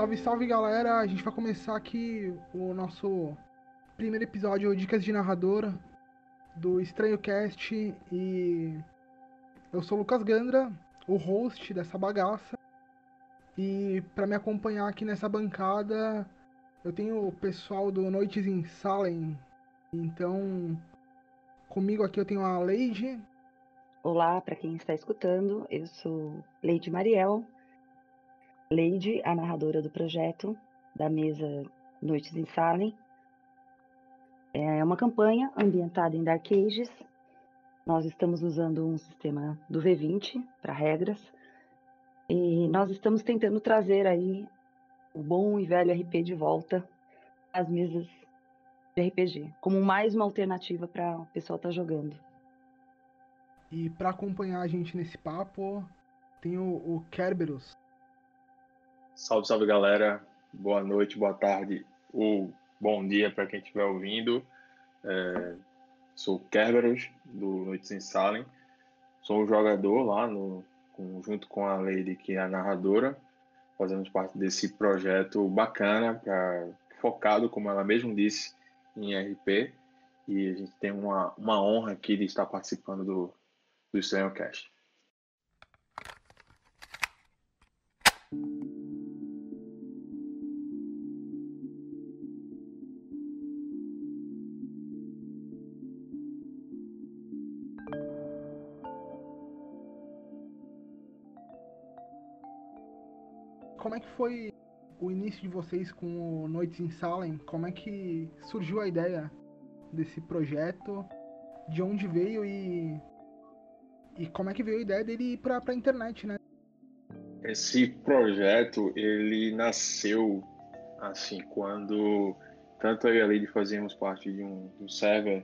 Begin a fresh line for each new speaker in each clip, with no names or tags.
Salve, salve galera! A gente vai começar aqui o nosso primeiro episódio Dicas de Narradora do Estranho Cast e eu sou o Lucas Gandra, o host dessa bagaça. E para me acompanhar aqui nessa bancada, eu tenho o pessoal do Noites em Salem. Então, comigo aqui eu tenho a Leide.
Olá, para quem está escutando, eu sou Leide Mariel, Leide, a narradora do projeto da mesa Noites em Salem. É uma campanha ambientada em Dark Ages. Nós estamos usando um sistema do V20 para regras e nós estamos tentando trazer aí o bom e velho RP de volta às mesas de RPG, como mais uma alternativa para o pessoal estar tá jogando.
E para acompanhar a gente nesse papo, tem o, o Kerberos.
Salve, salve galera. Boa noite, boa tarde ou bom dia para quem estiver ouvindo. É, sou Kerberos, do Noites em Salem. Sou um jogador lá no, junto com a Lady, que é a narradora. Fazemos parte desse projeto bacana, pra, focado, como ela mesma disse, em RP. E a gente tem uma, uma honra aqui de estar participando do, do Estranho Cast.
Como é que foi o início de vocês com o Noites em Salem? Como é que surgiu a ideia desse projeto? De onde veio e e como é que veio a ideia dele ir para a internet, né?
Esse projeto ele nasceu assim quando tanto eu e a Lady fazíamos parte de um, de um server.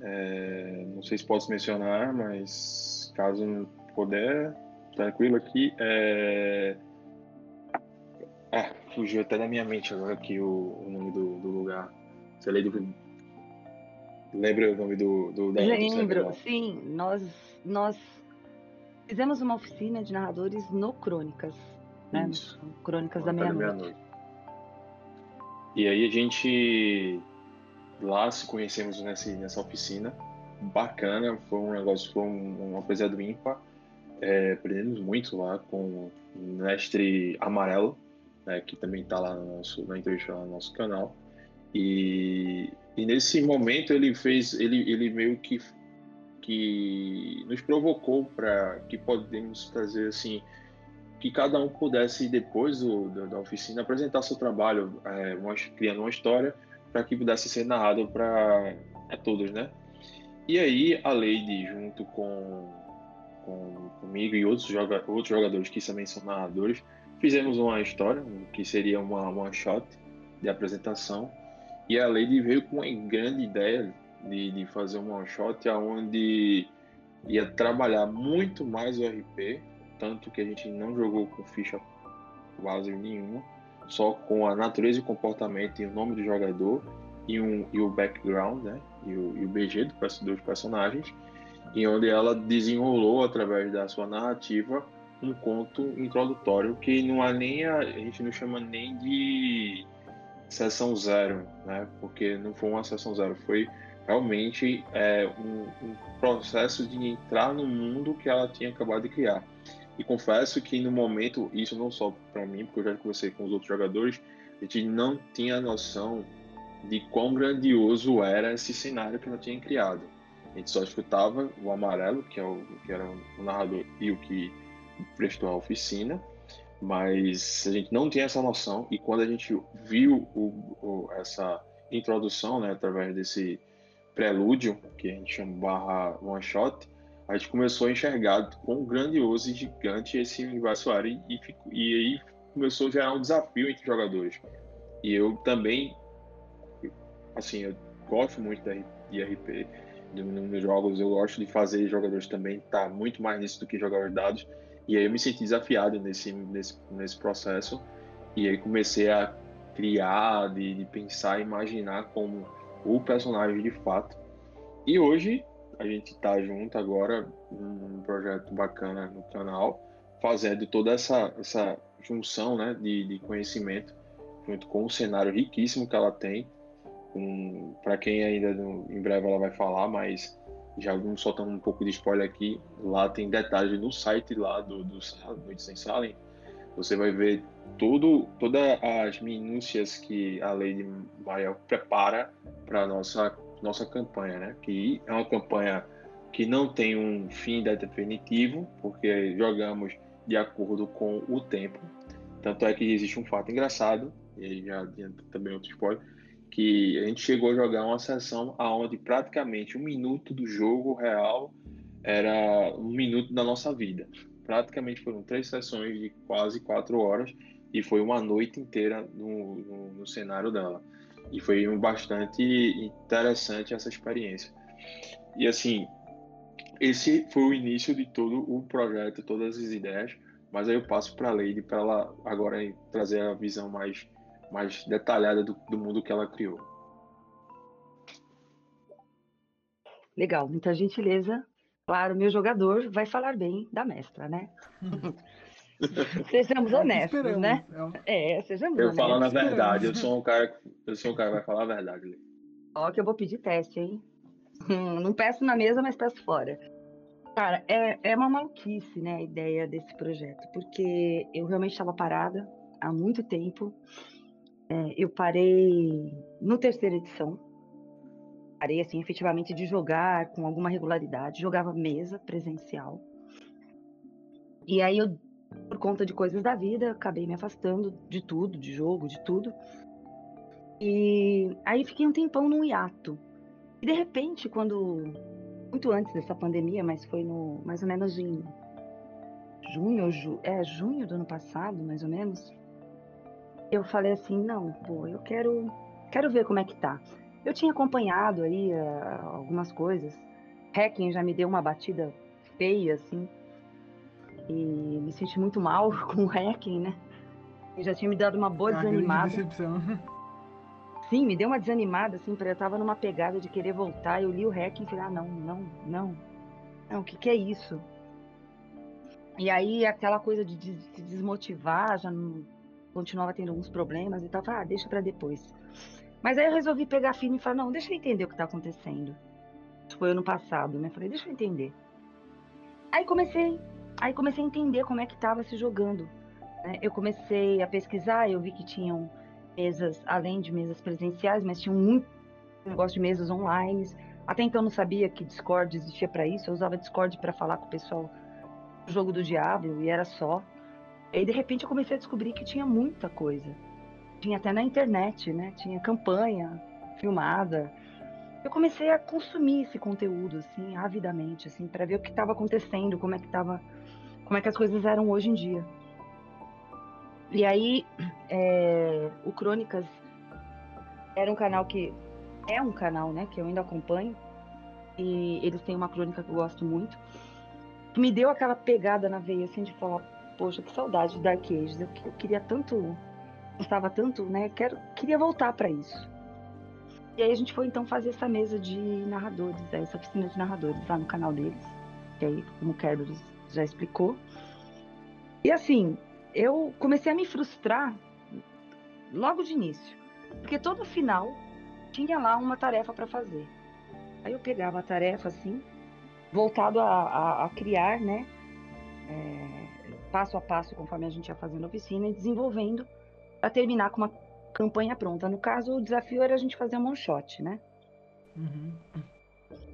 É, não sei se posso mencionar, mas caso puder, tranquilo aqui. É, fugiu até da minha mente agora aqui o, o nome do, do lugar. Você lembra, lembra o nome do, do
da Lembro, sim. Nós, nós fizemos uma oficina de narradores no Crônicas. Né? Crônicas da Meia-Noite. Meia
e aí a gente lá se conhecemos nessa, nessa oficina. Bacana, foi um negócio, foi um, um apesar do ímpar. É, aprendemos muito lá com o mestre Amarelo, né, que também está lá no nosso, na entrevista lá no nosso canal. E, e nesse momento ele fez, ele, ele meio que, que nos provocou para que podemos trazer assim, que cada um pudesse depois do, do, da oficina apresentar seu trabalho, é, uma, criando uma história para que pudesse ser narrado para todos, né? E aí a Lady junto com, com comigo e outros, joga, outros jogadores que também são narradores Fizemos uma história, que seria uma one shot de apresentação, e a Lady veio com uma grande ideia de, de fazer uma one shot onde ia trabalhar muito mais o RP, tanto que a gente não jogou com ficha quase nenhuma, só com a natureza e comportamento e o nome do jogador e, um, e o background, né? E o, e o BG do, dos personagens, e onde ela desenrolou através da sua narrativa um conto introdutório que não há nem a, a gente não chama nem de sessão zero, né? Porque não foi uma sessão zero, foi realmente é, um, um, processo de entrar no mundo que ela tinha acabado de criar. E confesso que no momento, isso não só para mim, porque eu já conversei com os outros jogadores, a gente não tinha noção de quão grandioso era esse cenário que ela tinha criado. A gente só escutava o Amarelo, que, é o, que era o narrador, e o que prestou a oficina, mas a gente não tinha essa noção e quando a gente viu o, o, essa introdução, né, através desse prelúdio, que a gente chama barra one shot, a gente começou a enxergar quão grandioso e gigante esse universo e, e, e aí começou a gerar um desafio entre jogadores. E eu também, assim, eu gosto muito de RP, nos jogos eu gosto de fazer jogadores também estar tá muito mais nisso do que jogadores dados e aí eu me senti desafiado nesse, nesse, nesse processo. E aí comecei a criar, de, de pensar, imaginar como o personagem de fato. E hoje a gente está junto agora num projeto bacana no canal, fazendo toda essa, essa junção né, de, de conhecimento, junto com o cenário riquíssimo que ela tem. Um, Para quem ainda não, em breve ela vai falar, mas já vamos soltando um pouco de spoiler aqui. Lá tem detalhes no site lá do, do Noites em Salem. Você vai ver tudo, todas as minúcias que a Lady Maria prepara para nossa nossa campanha, né? Que é uma campanha que não tem um fim definitivo, porque jogamos de acordo com o tempo. Tanto é que existe um fato engraçado, e aí já adianta também outro spoiler, que a gente chegou a jogar uma sessão aonde praticamente um minuto do jogo real era um minuto da nossa vida. Praticamente foram três sessões de quase quatro horas e foi uma noite inteira no, no, no cenário dela. E foi bastante interessante essa experiência. E assim, esse foi o início de todo o projeto, todas as ideias, mas aí eu passo para a Lady para ela agora trazer a visão mais, mais detalhada do, do mundo que ela criou.
Legal, muita gentileza. Claro, meu jogador vai falar bem da mestra, né? sejamos é honestos, né? É, sejamos
eu
honestos.
Eu falando a verdade, eu sou um cara, eu sou um cara que vai falar a verdade.
Ó, que eu vou pedir teste, hein? Hum, não peço na mesa, mas peço fora. Cara, é, é uma maluquice, né, a ideia desse projeto, porque eu realmente estava parada há muito tempo. É, eu parei no terceira edição. Parei, assim, efetivamente de jogar com alguma regularidade. Jogava mesa presencial. E aí eu, por conta de coisas da vida, acabei me afastando de tudo, de jogo, de tudo. E aí fiquei um tempão num hiato. E de repente, quando muito antes dessa pandemia, mas foi no mais ou menos em junho, ju, é junho do ano passado, mais ou menos. Eu falei assim, não, pô, eu quero quero ver como é que tá. Eu tinha acompanhado aí uh, algumas coisas. Hacking já me deu uma batida feia assim. E me senti muito mal com o hacking, né? E já tinha me dado uma boa desanimada. Decepção. Sim, me deu uma desanimada, assim, porque eu tava numa pegada de querer voltar. Eu li o REC e falei, ah, não, não, não. Não, o que, que é isso? E aí aquela coisa de se desmotivar, já não, continuava tendo alguns problemas e tal. Falei, ah, deixa para depois. Mas aí eu resolvi pegar firme e falar, não, deixa eu entender o que tá acontecendo. Isso foi ano passado, né? Falei, deixa eu entender. Aí comecei, aí comecei a entender como é que tava se jogando. Né? Eu comecei a pesquisar, eu vi que tinham mesas, além de mesas presenciais, mas tinha muito negócio de mesas online. Até então não sabia que Discord existia para isso. Eu usava Discord para falar com o pessoal do jogo do Diablo e era só. E aí, de repente, eu comecei a descobrir que tinha muita coisa. Tinha até na internet, né? Tinha campanha filmada. Eu comecei a consumir esse conteúdo, assim, avidamente, assim, para ver o que estava acontecendo, como é que tava, como é que as coisas eram hoje em dia. E aí, é, o Crônicas era um canal que é um canal, né, que eu ainda acompanho. E eles têm uma crônica que eu gosto muito. Me deu aquela pegada na veia, assim, de falar, poxa, que saudade de Dark Ages. Eu, queria tanto, gostava tanto, né, quero, queria voltar para isso. E aí a gente foi então fazer essa mesa de narradores, né, essa oficina de narradores lá no canal deles. Que aí, como o Kerberos já explicou. E assim, eu comecei a me frustrar logo de início, porque todo final tinha lá uma tarefa para fazer. Aí eu pegava a tarefa assim, voltado a, a, a criar, né, é, passo a passo, conforme a gente ia fazendo a oficina e desenvolvendo para terminar com uma campanha pronta. No caso, o desafio era a gente fazer um one shot, né? Uhum.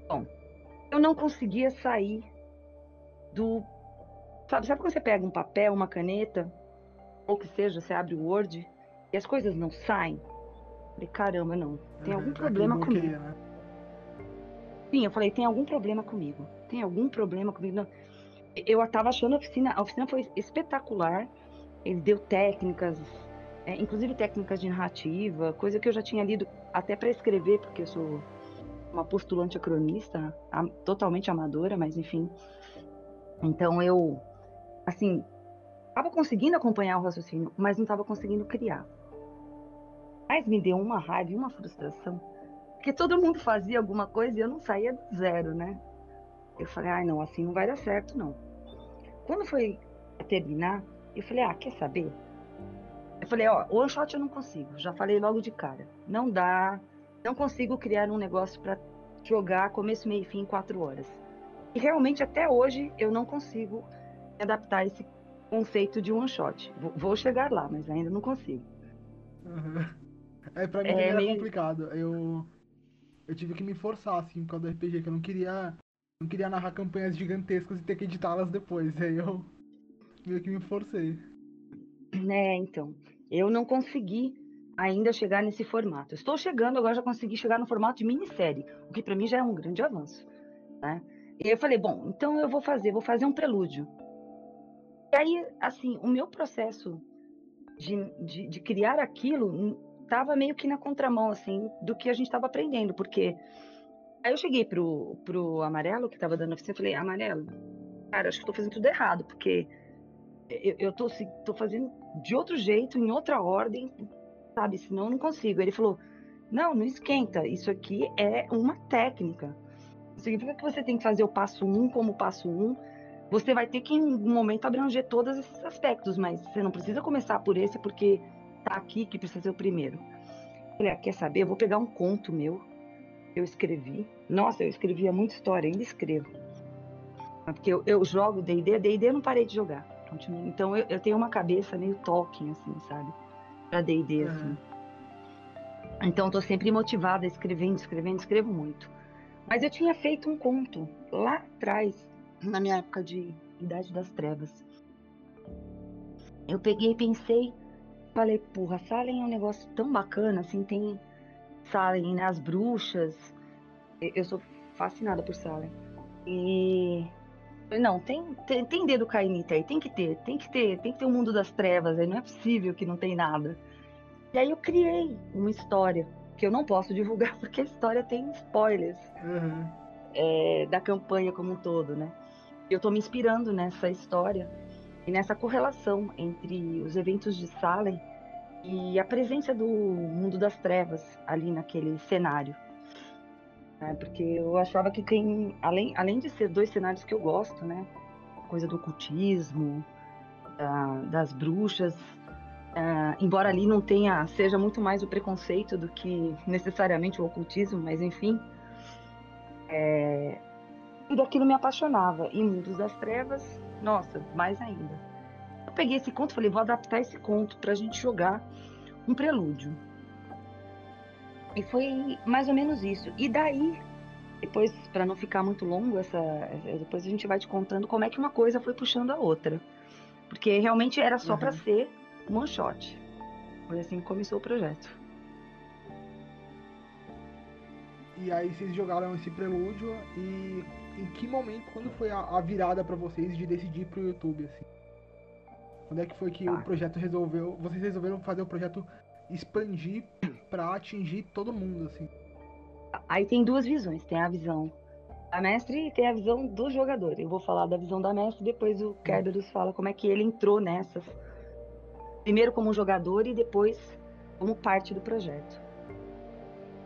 Bom, eu não conseguia sair do Sabe, sabe quando você pega um papel, uma caneta, ou que seja, você abre o Word e as coisas não saem? Eu falei, caramba, não. Tem algum problema comigo. Né? Sim, eu falei, tem algum problema comigo. Tem algum problema comigo. Não. Eu estava achando a oficina, a oficina foi espetacular. Ele deu técnicas, é, inclusive técnicas de narrativa, coisa que eu já tinha lido até para escrever, porque eu sou uma postulante cronista, totalmente amadora, mas enfim. Então eu assim, estava conseguindo acompanhar o raciocínio, mas não estava conseguindo criar. Mas me deu uma raiva e uma frustração, porque todo mundo fazia alguma coisa e eu não saía do zero, né? Eu falei, ai, não, assim não vai dar certo, não. Quando foi terminar, eu falei, ah, quer saber? falei, ó, one shot eu não consigo. Já falei logo de cara. Não dá. Não consigo criar um negócio para jogar começo, meio e fim em quatro horas. E realmente até hoje eu não consigo adaptar esse conceito de one shot. Vou chegar lá, mas ainda não consigo.
Uhum. É, pra mim é, era meio... complicado. Eu, eu tive que me forçar, assim, por causa do RPG, que eu não queria. Não queria narrar campanhas gigantescas e ter que editá-las depois. Aí eu meio que me forcei.
É, então. Eu não consegui ainda chegar nesse formato. Estou chegando, agora já consegui chegar no formato de minissérie, o que para mim já é um grande avanço. Né? E eu falei, bom, então eu vou fazer, vou fazer um prelúdio. E aí, assim, o meu processo de, de, de criar aquilo estava meio que na contramão, assim, do que a gente estava aprendendo, porque aí eu cheguei pro, pro Amarelo, que estava dando oficina, e falei, Amarelo, cara, acho que estou fazendo tudo errado, porque eu, eu tô, tô fazendo de outro jeito, em outra ordem, sabe? Senão eu não consigo. Ele falou: não, não esquenta. Isso aqui é uma técnica. Significa que você tem que fazer o passo um como passo um. Você vai ter que, em um momento, abranger todos esses aspectos, mas você não precisa começar por esse, porque tá aqui que precisa ser o primeiro. Eu falei, ah, quer saber? Eu vou pegar um conto meu, eu escrevi. Nossa, eu escrevia muita história, ainda escrevo. Porque eu, eu jogo D&D, D&D eu não parei de jogar. Então eu, eu tenho uma cabeça meio Tolkien, assim, sabe? Pra D&D, uhum. assim. Então eu tô sempre motivada, escrevendo, escrevendo, escrevo muito. Mas eu tinha feito um conto lá atrás, na minha época de Idade das Trevas. Eu peguei e pensei, falei, porra, Salem é um negócio tão bacana, assim, tem Salem, né, as bruxas. Eu sou fascinada por Salem. E não, tem, tem, tem dedo cainita aí, tem que ter, tem que ter, tem que ter o um mundo das trevas aí, não é possível que não tem nada. E aí eu criei uma história, que eu não posso divulgar porque a história tem spoilers uhum. é, da campanha como um todo, né? Eu estou me inspirando nessa história e nessa correlação entre os eventos de Salem e a presença do mundo das trevas ali naquele cenário né? Porque eu achava que tem, além, além de ser dois cenários que eu gosto, né? Coisa do ocultismo, da, das bruxas, uh, embora ali não tenha, seja muito mais o preconceito do que necessariamente o ocultismo, mas enfim, é, tudo aquilo me apaixonava. E Mundos das Trevas, nossa, mais ainda. Eu peguei esse conto e falei, vou adaptar esse conto para a gente jogar um prelúdio. E foi mais ou menos isso. E daí, depois, para não ficar muito longo, essa, depois a gente vai te contando como é que uma coisa foi puxando a outra. Porque realmente era só uhum. para ser um one shot. Foi assim que começou o projeto.
E aí vocês jogaram esse prelúdio e em que momento, quando foi a, a virada para vocês de decidir pro YouTube, assim? Quando é que foi que tá. o projeto resolveu, vocês resolveram fazer o projeto expandir para atingir todo mundo, assim.
Aí tem duas visões, tem a visão da mestre e tem a visão do jogador. Eu vou falar da visão da mestre, depois o Kerberos fala como é que ele entrou nessas. Primeiro como jogador e depois como parte do projeto.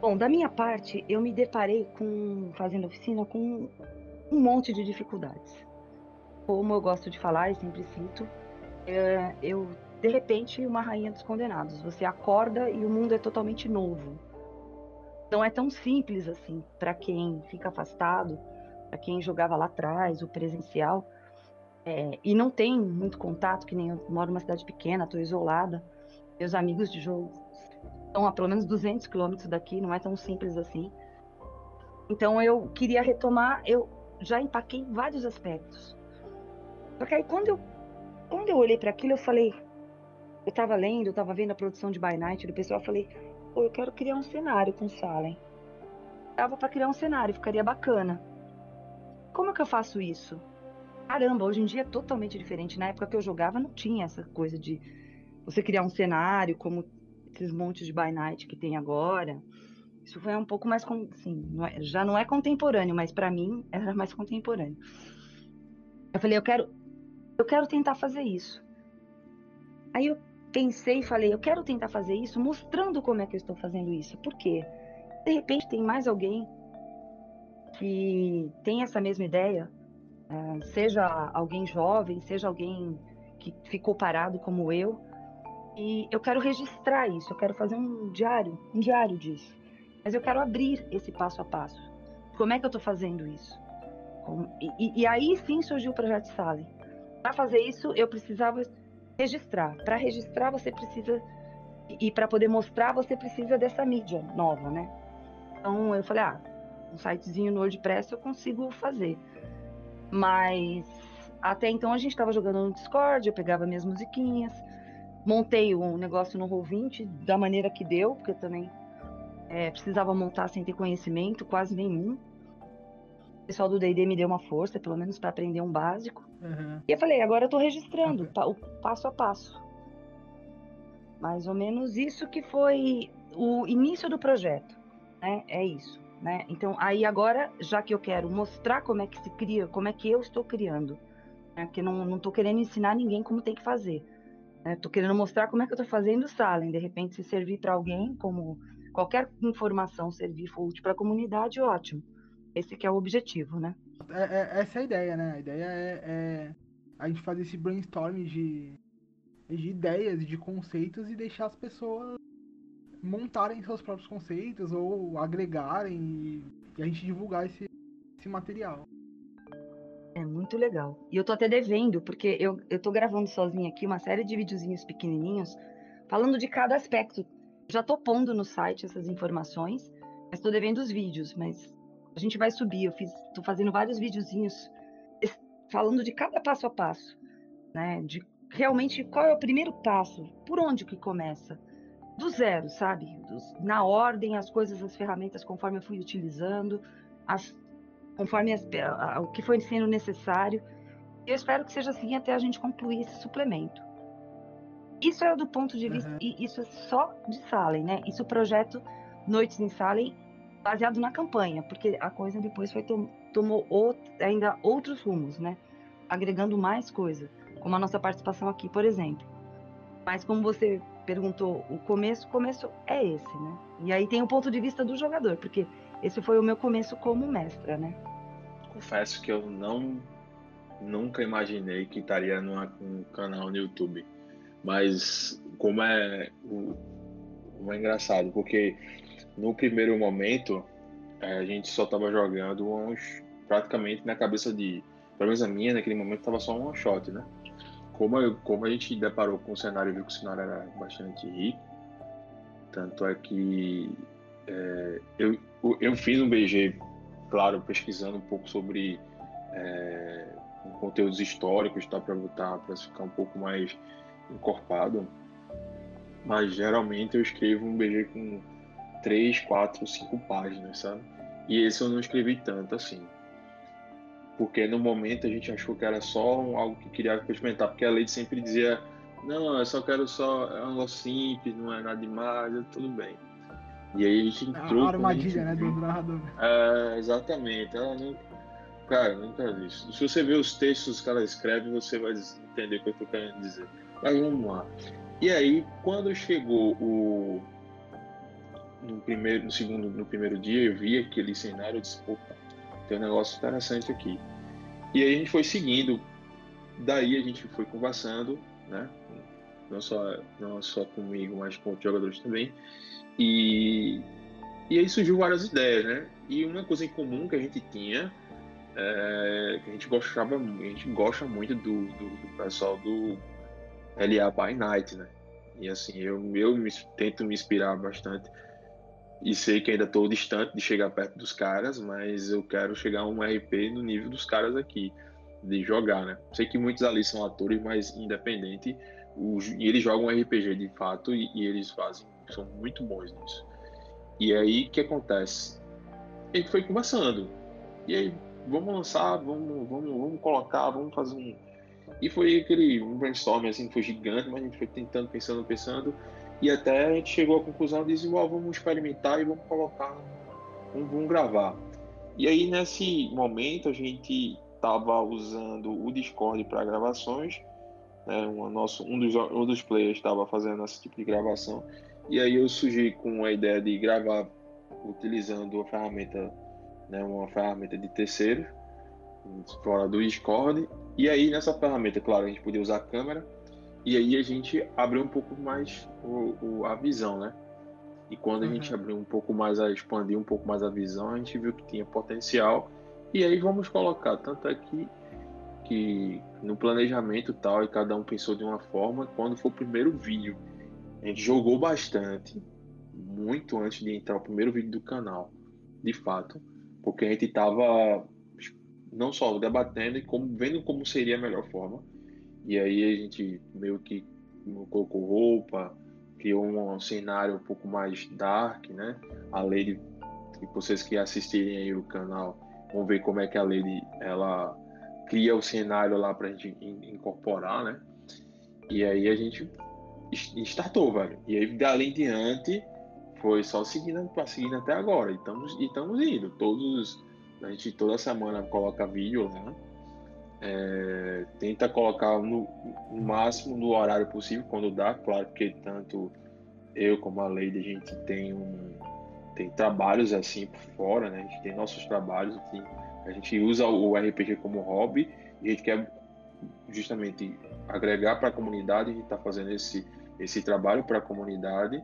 Bom, da minha parte, eu me deparei com, fazendo oficina, com um monte de dificuldades. Como eu gosto de falar e sempre cito, é, eu de repente, uma rainha dos condenados. Você acorda e o mundo é totalmente novo. Não é tão simples assim para quem fica afastado, para quem jogava lá atrás, o presencial, é, e não tem muito contato, que nem eu moro numa cidade pequena, estou isolada. Meus amigos de jogo estão a pelo menos 200 quilômetros daqui, não é tão simples assim. Então eu queria retomar, eu já empaquei vários aspectos. Só que aí quando eu, quando eu olhei para aquilo, eu falei, eu tava lendo, eu tava vendo a produção de By Night do pessoal, eu falei, pô, eu quero criar um cenário com Salem. Dava para criar um cenário, ficaria bacana. Como é que eu faço isso? Caramba, hoje em dia é totalmente diferente. Na época que eu jogava não tinha essa coisa de você criar um cenário como esses montes de By Night que tem agora. Isso foi um pouco mais, assim, não é, já não é contemporâneo, mas para mim era mais contemporâneo. Eu falei, eu quero, eu quero tentar fazer isso. Aí eu pensei e falei, eu quero tentar fazer isso mostrando como é que eu estou fazendo isso. Por quê? De repente tem mais alguém que tem essa mesma ideia, é, seja alguém jovem, seja alguém que ficou parado como eu, E eu quero registrar isso, eu quero fazer um diário, um diário disso. Mas eu quero abrir esse passo a passo. Como é que eu estou fazendo isso? E, e, aí sim surgiu o projeto Sally. Para fazer isso, eu precisava registrar. Para registrar, você precisa. E para poder mostrar, você precisa dessa mídia nova, né? Então eu falei, ah, um sitezinho no WordPress eu consigo fazer. Mas até então a gente estava jogando no Discord, eu pegava minhas musiquinhas, montei um negócio no Roll20 da maneira que deu, porque eu também é, precisava montar sem ter conhecimento, quase nenhum. O pessoal do D&D me deu uma força, pelo menos para aprender um básico. Uhum. E eu falei, agora eu estou registrando o passo a passo. Mais ou menos isso que foi o início do projeto, né? É isso, né? Então, aí agora, já que eu quero mostrar como é que se cria, como é que eu estou criando, né? Porque não, não tô querendo ensinar ninguém como tem que fazer. Né? Tô querendo mostrar como é que eu tô fazendo o Salem. De repente, se servir para alguém, como qualquer informação servir for útil para a comunidade, ótimo. Esse que é o objetivo, né?
É, é, essa é a ideia, né? A ideia é, é a gente fazer esse brainstorm de, de ideias, de conceitos e deixar as pessoas montarem seus próprios conceitos ou agregarem e, e a gente divulgar esse, esse material.
É muito legal. E eu tô até devendo, porque eu, eu tô gravando sozinha aqui uma série de videozinhos pequenininhos falando de cada aspecto. Já tô pondo no site essas informações, mas tô devendo os vídeos, mas a gente vai subir. Eu fiz, tô fazendo vários videozinhos falando de cada passo a passo, né? De realmente qual é o primeiro passo, por onde que começa, do zero, sabe? Dos, na ordem, as coisas, as ferramentas conforme eu fui utilizando, as conforme as, a, o que foi sendo necessário. Eu espero que seja assim até a gente concluir esse suplemento. Isso é do ponto de vista, uhum. isso é só de Salem, né? Isso é o projeto Noites em Salem, baseado na campanha, porque a coisa depois foi tom, tomou outro, ainda outros rumos, né? Agregando mais coisa, como a nossa participação aqui, por exemplo. Mas como você perguntou, o começo, o começo é esse, né? E aí tem o ponto de vista do jogador, porque esse foi o meu começo como mestra, né?
Confesso que eu não nunca imaginei que estaria num canal no YouTube. Mas como é, como é engraçado, porque no primeiro momento é, a gente só estava jogando uns praticamente na cabeça de. Pelo menos a minha naquele momento estava só um one shot, né? Como, eu, como a gente deparou com o cenário e viu que o cenário era bastante rico, tanto é que é, eu, eu fiz um BG, claro, pesquisando um pouco sobre é, conteúdos históricos, tá, para botar, para ficar um pouco mais encorpado. Mas geralmente eu escrevo um BG com 3, 4, 5 páginas, sabe? E esse eu não escrevi tanto assim. Porque no momento a gente achou que era só algo que queria experimentar, porque a Lady sempre dizia: Não, eu só quero só. É um negócio simples, não é nada demais, tudo bem. E aí a gente entrou.
A armadilha, né, do narrador.
É, exatamente. Ela não... Cara, nunca vi isso. Se você ver os textos que ela escreve, você vai entender o que eu tô querendo dizer. Mas vamos lá. E aí, quando chegou o. No primeiro, no segundo, no primeiro dia, eu vi aquele cenário, eu disse, opa, tem um negócio interessante aqui. E aí a gente foi seguindo. Daí a gente foi conversando, né? Não só, não só comigo, mas com outros jogadores também. E, e aí surgiu várias ideias, né? E uma coisa em comum que a gente tinha, é, que a gente gostava, a gente gosta muito do, do, do pessoal do LA by Night, né? E assim, eu, eu me, tento me inspirar bastante. E sei que ainda estou distante de chegar perto dos caras, mas eu quero chegar a um RP no nível dos caras aqui, de jogar, né? Sei que muitos ali são atores, mas independente, os, e eles jogam RPG de fato e, e eles fazem são muito bons nisso. E aí o que acontece? A gente foi conversando. E aí, vamos lançar, vamos, vamos, vamos colocar, vamos fazer um. E foi aquele um brainstorm assim, foi gigante, mas a gente foi tentando, pensando, pensando. E até a gente chegou à conclusão de oh, vamos experimentar e vamos colocar, vamos, vamos gravar. E aí nesse momento a gente estava usando o Discord para gravações. Né, um, nosso, um, dos, um dos players estava fazendo esse tipo de gravação e aí eu surgi com a ideia de gravar utilizando a ferramenta, né, uma ferramenta de terceiro, fora do Discord. E aí nessa ferramenta, claro, a gente podia usar a câmera. E aí a gente abriu um pouco mais o, o, a visão, né? E quando a uhum. gente abriu um pouco mais a expandir um pouco mais a visão, a gente viu que tinha potencial. E aí vamos colocar tanto aqui que no planejamento tal e cada um pensou de uma forma. Quando foi o primeiro vídeo, a gente jogou bastante, muito antes de entrar o primeiro vídeo do canal, de fato, porque a gente estava não só debatendo e como, vendo como seria a melhor forma. E aí a gente meio que colocou roupa, criou um cenário um pouco mais dark, né? A Lady, vocês que assistirem aí o canal, vão ver como é que a Lady ela cria o cenário lá pra gente incorporar, né? E aí a gente startou, velho. E aí dali em diante foi só seguindo, seguindo até agora. E estamos, e estamos indo. Todos a gente toda semana coloca vídeo lá. Né? É, tenta colocar no, no, máximo no horário possível, quando dá, claro, porque tanto eu como a Leide, a gente tem um tem trabalhos assim por fora, né? A gente tem nossos trabalhos, assim, a gente usa o RPG como hobby e a gente quer justamente agregar para a comunidade, a gente está fazendo esse, esse trabalho para a comunidade,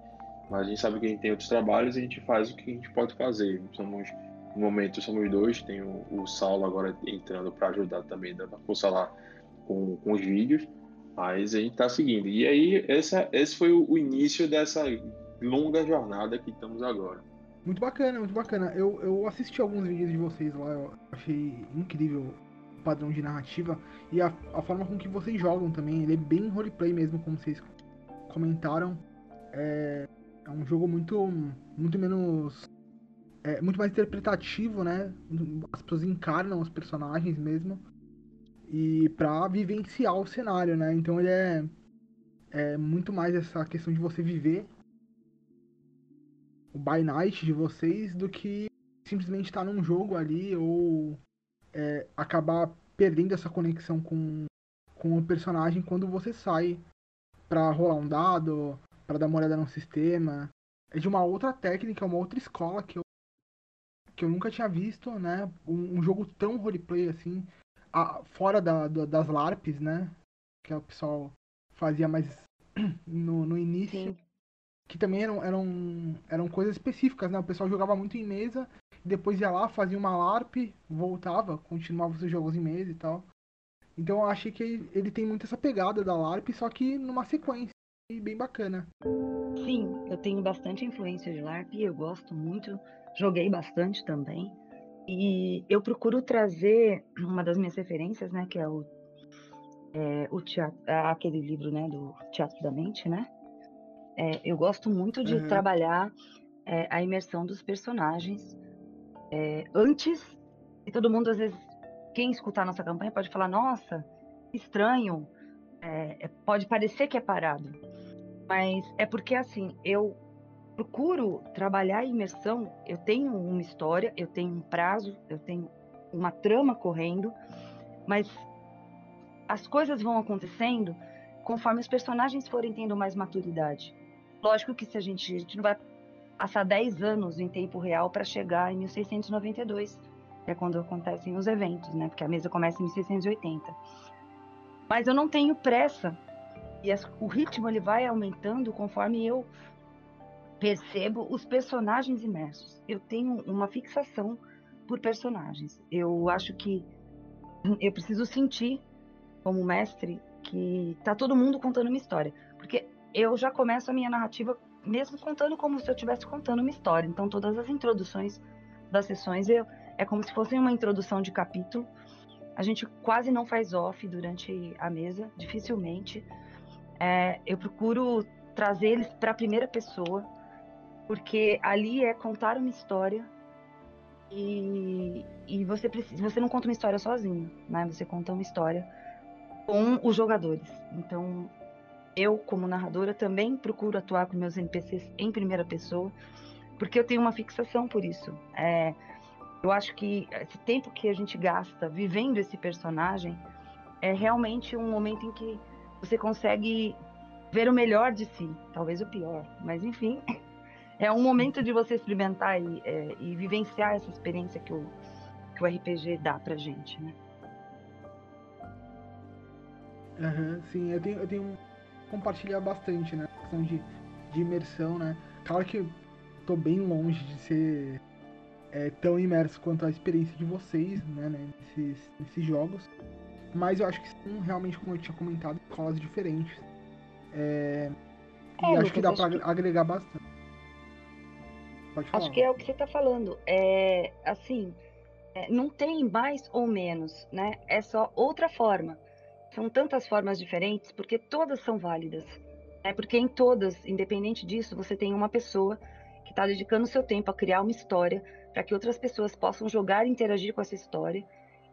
mas a gente sabe que a gente tem outros trabalhos e a gente faz o que a gente pode fazer. Somos no momento somos dois, tem o, o Saulo agora entrando para ajudar também, dando força lá com, com os vídeos, mas a gente está seguindo. E aí, essa, esse foi o, início dessa longa jornada que estamos agora.
Muito bacana, muito bacana. Eu, eu assisti alguns vídeos de vocês lá, eu achei incrível o padrão de narrativa e a, a forma com que vocês jogam também. Ele é bem roleplay mesmo, como vocês comentaram. É, é um jogo muito, muito menos é muito mais interpretativo, né? As pessoas encarnam os personagens mesmo. E pra vivenciar o cenário, né? Então ele é, é muito mais essa questão de você viver o by night de vocês do que simplesmente estar num jogo ali ou é, acabar perdendo essa conexão com, com o personagem quando você sai para rolar um dado, para dar uma olhada no sistema. É de uma outra técnica, uma outra escola que eu que eu nunca tinha visto, né? Um, um jogo tão roleplay assim, a, fora da, da, das LARPs, né? Que o pessoal fazia mais no, no início. Sim. Que também eram, eram, eram coisas específicas, né? O pessoal jogava muito em mesa, depois ia lá, fazia uma LARP, voltava, continuava os jogos em mesa e tal. Então eu achei que ele, ele tem muito essa pegada da LARP, só que numa sequência bem bacana.
Sim, eu tenho bastante influência de LARP, eu gosto muito joguei bastante também. E eu procuro trazer uma das minhas referências, né, que é o, é, o teatro, aquele livro, né, do Teatro da Mente, né? É, eu gosto muito de uhum. trabalhar é, a imersão dos personagens é, antes e todo mundo às vezes quem escutar nossa campanha pode falar nossa estranho é, é, pode parecer que é parado mas é porque assim eu procuro trabalhar a imersão. Eu tenho uma história, eu tenho um prazo, eu tenho uma trama correndo, mas as coisas vão acontecendo conforme os personagens forem tendo mais maturidade. Lógico que se a gente, a gente não vai passar 10 anos em tempo real para chegar em 1692, que é quando acontecem os eventos, né? Porque a mesa começa em 1680. Mas eu não tenho pressa e as, o ritmo ele vai aumentando conforme eu percebo os personagens imersos. Eu tenho uma fixação por personagens. Eu acho que eu preciso sentir, como mestre, que tá todo mundo contando uma história. Porque eu já começo a minha narrativa mesmo contando como se eu estivesse contando uma história. Então, todas as introduções das sessões eu, é como se fosse uma introdução de capítulo. A gente quase não faz off durante a mesa, dificilmente. É, eu procuro trazer eles para a primeira pessoa porque ali é contar uma história e, e você precisa, você não conta uma história sozinho, né? Você conta uma história com os jogadores. Então, eu como narradora também procuro atuar com meus NPCs em primeira pessoa, porque eu tenho uma fixação por isso. É, eu acho que esse tempo que a gente gasta vivendo esse personagem é realmente um momento em que você consegue ver o melhor de si, talvez o pior, mas enfim, é um momento de você experimentar e, é, e vivenciar essa experiência que o, que o RPG dá pra gente, né?
Uhum, sim, eu tenho, eu tenho compartilha bastante, né? A questão de, de imersão, né? Claro que tô bem longe de ser é, tão imerso quanto a experiência de vocês, né, né nesses, nesses jogos. Mas eu acho que são realmente, como eu tinha comentado, escolas diferentes. É, é, e acho que dá para que... agregar bastante.
Acho que é o que você está falando. É assim, é, não tem mais ou menos, né? É só outra forma. São tantas formas diferentes porque todas são válidas. É porque em todas, independente disso, você tem uma pessoa que está dedicando seu tempo a criar uma história para que outras pessoas possam jogar e interagir com essa história.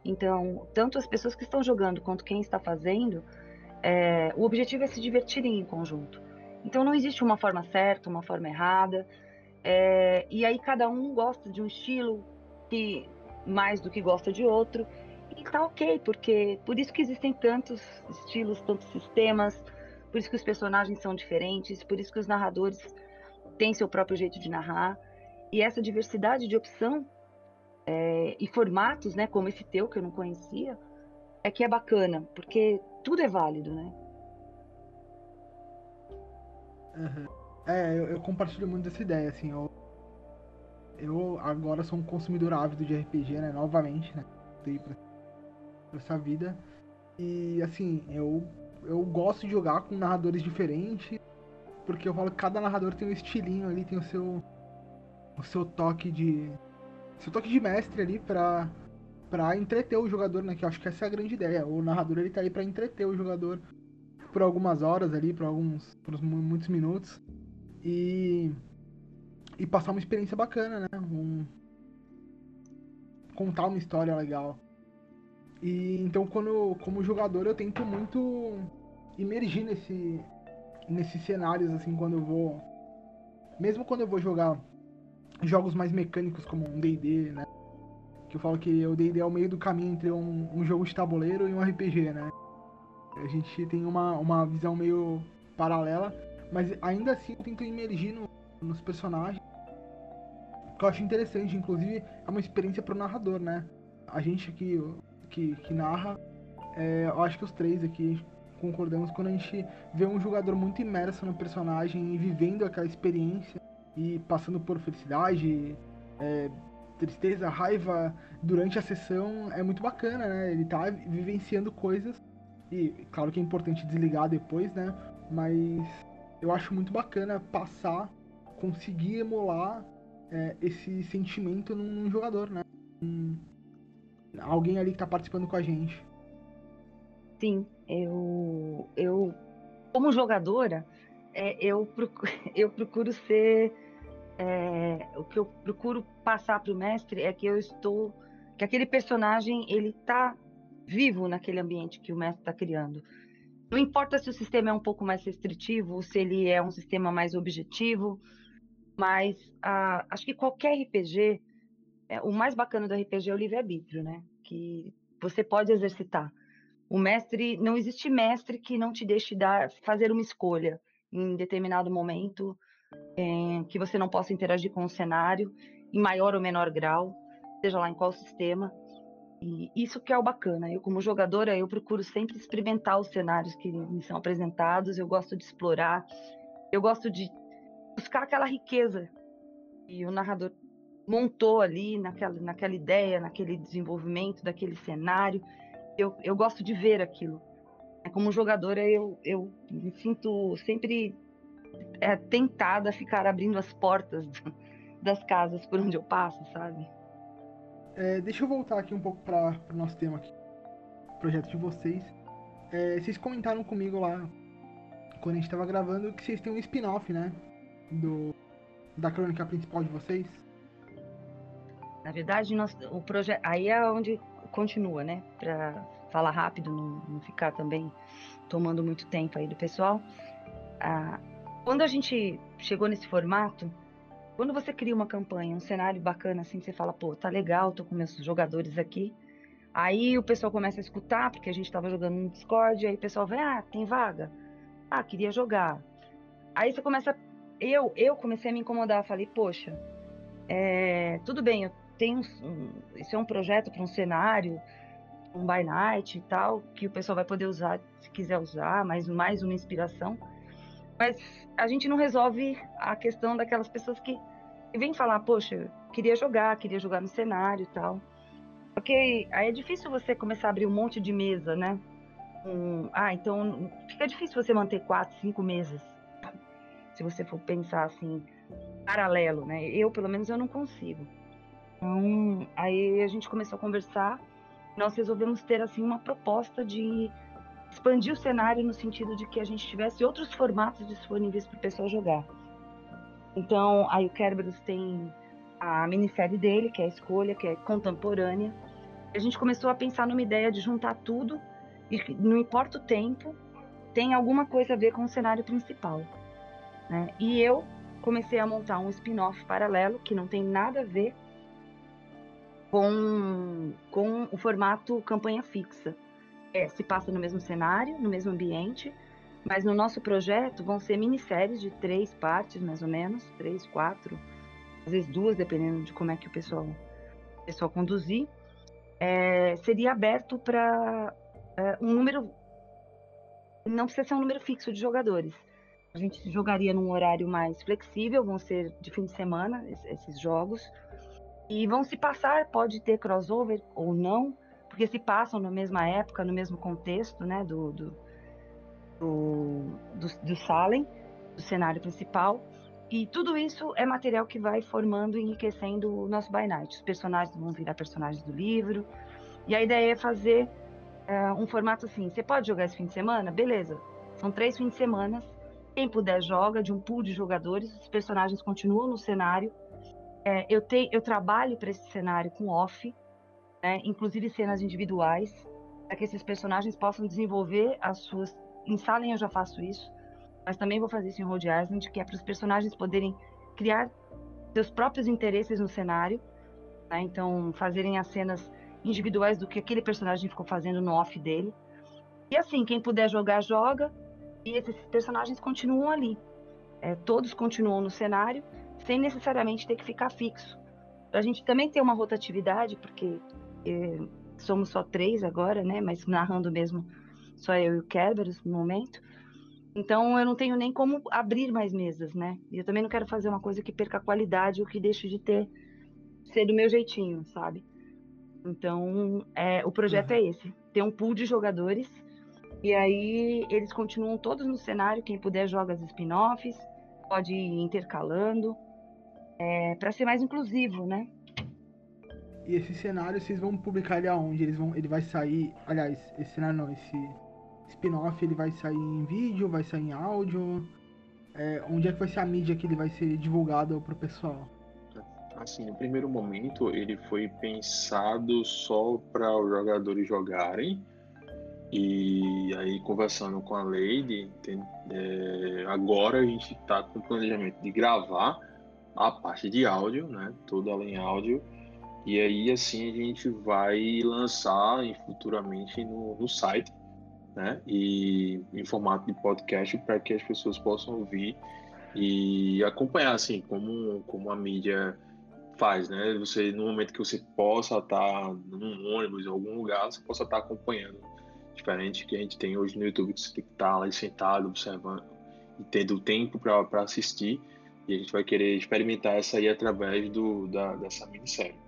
Então, tanto as pessoas que estão jogando quanto quem está fazendo, é, o objetivo é se divertirem em conjunto. Então, não existe uma forma certa, uma forma errada. É, e aí cada um gosta de um estilo que mais do que gosta de outro. E tá ok, porque por isso que existem tantos estilos, tantos sistemas, por isso que os personagens são diferentes, por isso que os narradores têm seu próprio jeito de narrar. E essa diversidade de opção é, e formatos, né, como esse teu que eu não conhecia, é que é bacana, porque tudo é válido, né?
Uhum. É, eu, eu, compartilho muito dessa ideia, assim, eu, eu agora sou um consumidor ávido de RPG, né, novamente, né, pra, pra essa vida, e, assim, eu, eu gosto de jogar com narradores diferentes, porque eu falo que cada narrador tem um estilinho ali, tem o seu, o seu toque de, seu toque de mestre ali pra, pra entreter o jogador, né, que eu acho que essa é a grande ideia, o narrador ele tá aí pra entreter o jogador por algumas horas ali, por alguns, por muitos minutos, e e passar uma experiência bacana, né? Um, contar uma história legal. E então quando como jogador eu tento muito imergir nesse nesses cenários assim quando eu vou mesmo quando eu vou jogar jogos mais mecânicos como um D&D, né? Que eu falo que o D&D é o meio do caminho entre um, um jogo de tabuleiro e um RPG, né? A gente tem uma, uma visão meio paralela, mas ainda assim eu tento imergir no, nos personagens. Que eu acho interessante, inclusive, é uma experiência pro narrador, né? A gente aqui que, que narra, é, eu acho que os três aqui concordamos quando a gente vê um jogador muito imerso no personagem e vivendo aquela experiência e passando por felicidade, é, tristeza, raiva durante a sessão é muito bacana, né? Ele tá vivenciando coisas e claro que é importante desligar depois, né? Mas eu acho muito bacana passar, conseguir emular é, esse sentimento num jogador, né? Um, alguém ali que tá participando com a gente.
Sim, eu, eu como jogadora, é, eu, procuro, eu procuro ser. É, o que eu procuro passar para o mestre é que eu estou. que aquele personagem ele tá vivo naquele ambiente que o mestre está criando. Não importa se o sistema é um pouco mais restritivo, se ele é um sistema mais objetivo, mas ah, acho que qualquer RPG, é, o mais bacana do RPG é o livre-arbítrio, né? Que você pode exercitar. O mestre, não existe mestre que não te deixe dar, fazer uma escolha em determinado momento, é, que você não possa interagir com o cenário em maior ou menor grau, seja lá em qual sistema. E isso que é o bacana. Eu, como jogadora, eu procuro sempre experimentar os cenários que me são apresentados. Eu gosto de explorar. Eu gosto de buscar aquela riqueza que o narrador montou ali naquela, naquela ideia, naquele desenvolvimento daquele cenário. Eu, eu gosto de ver aquilo. Como jogadora, eu, eu me sinto sempre é, tentada a ficar abrindo as portas das casas por onde eu passo, sabe?
É, deixa eu voltar aqui um pouco para o nosso tema aqui, projeto de vocês. É, vocês comentaram comigo lá, quando a gente estava gravando, que vocês têm um spin-off, né? Do, da crônica principal de vocês.
Na verdade, nós, o projeto. Aí é onde continua, né? Para falar rápido, não, não, ficar também tomando muito tempo aí do pessoal. Ah, quando a gente chegou nesse formato, quando você cria uma campanha, um cenário bacana assim, você fala, pô, tá legal, tô com meus jogadores aqui. Aí o pessoal começa a escutar, porque a gente tava jogando no Discord, aí o pessoal vem, ah, tem vaga? Ah, queria jogar. Aí você começa. Eu, eu comecei a me incomodar, falei, poxa, é, tudo bem, eu tenho. Um, é um projeto para um cenário um by night e tal, que o pessoal vai poder usar se quiser usar, mais, mais uma inspiração. Mas a gente não resolve a questão daquelas pessoas que, vêm falar, poxa, queria jogar, queria jogar no cenário e tal. Porque aí é difícil você começar a abrir um monte de mesa, né? Um, ah, então fica difícil você manter quatro, cinco mesas. Se você for pensar assim, paralelo, né? Eu, pelo menos, eu não consigo. Então, aí a gente começou a conversar. Nós resolvemos ter, assim, uma proposta de expandir o cenário no sentido de que a gente tivesse outros formatos disponíveis para o pessoal jogar. Então, aí o Kerberos tem a minissérie dele, que é a escolha, que é contemporânea. A gente começou a pensar numa ideia de juntar tudo e não importa o tempo, tem alguma coisa a ver com o cenário principal. Né? E eu comecei a montar um spin-off paralelo que não tem nada a ver com, com o formato campanha fixa. É, se passa no mesmo cenário, no mesmo ambiente, mas no nosso projeto vão ser minisséries de três partes, mais ou menos, três, quatro, às vezes duas, dependendo de como é que o pessoal, o pessoal conduzir. É, seria aberto para é, um número. Não precisa ser um número fixo de jogadores. A gente jogaria num horário mais flexível, vão ser de fim de semana esses jogos. E vão se passar, pode ter crossover ou não, porque se passam na mesma época, no mesmo contexto, né, do, do, do, do, Salem, do cenário principal. E tudo isso é material que vai formando e enriquecendo o nosso By Night. Os personagens vão virar personagens do livro. E a ideia é fazer é, um formato assim: você pode jogar esse fim de semana? Beleza. São três fins de semana quem puder joga, de um pool de jogadores, os personagens continuam no cenário. É, eu, te, eu trabalho para esse cenário com off, né, inclusive cenas individuais, para que esses personagens possam desenvolver as suas. Em Salem eu já faço isso, mas também vou fazer isso em Rhode Island, que é para os personagens poderem criar seus próprios interesses no cenário, né, então fazerem as cenas individuais do que aquele personagem ficou fazendo no off dele. E assim, quem puder jogar, joga e esses personagens continuam ali. É, todos continuam no cenário, sem necessariamente ter que ficar fixo. A gente também tem uma rotatividade, porque somos só três agora, né? Mas narrando mesmo só eu e o Kerberos no momento. Então eu não tenho nem como abrir mais mesas, né? E eu também não quero fazer uma coisa que perca a qualidade ou que deixe de ter ser do meu jeitinho, sabe? Então é, o projeto uhum. é esse: ter um pool de jogadores e aí eles continuam todos no cenário, quem puder joga as spin-offs, pode ir intercalando, é, para ser mais inclusivo, né?
E esse cenário vocês vão publicar ele aonde? Eles vão, ele vai sair, aliás, esse cenário não, esse spin-off ele vai sair em vídeo, vai sair em áudio? É, onde é que vai ser a mídia que ele vai ser divulgado pro pessoal?
Assim, no primeiro momento ele foi pensado só para os jogadores jogarem, e aí, conversando com a Lady, é, agora a gente está com o planejamento de gravar a parte de áudio, né? Toda ela em áudio. E aí, assim, a gente vai lançar futuramente no, no site, né? E em formato de podcast para que as pessoas possam ouvir e acompanhar, assim, como, como a mídia faz, né? Você, no momento que você possa estar num ônibus, em algum lugar, você possa estar acompanhando diferente que a gente tem hoje no YouTube, que você tem que estar lá sentado, observando e tendo tempo para assistir. E a gente vai querer experimentar essa aí através do, da, dessa minissérie.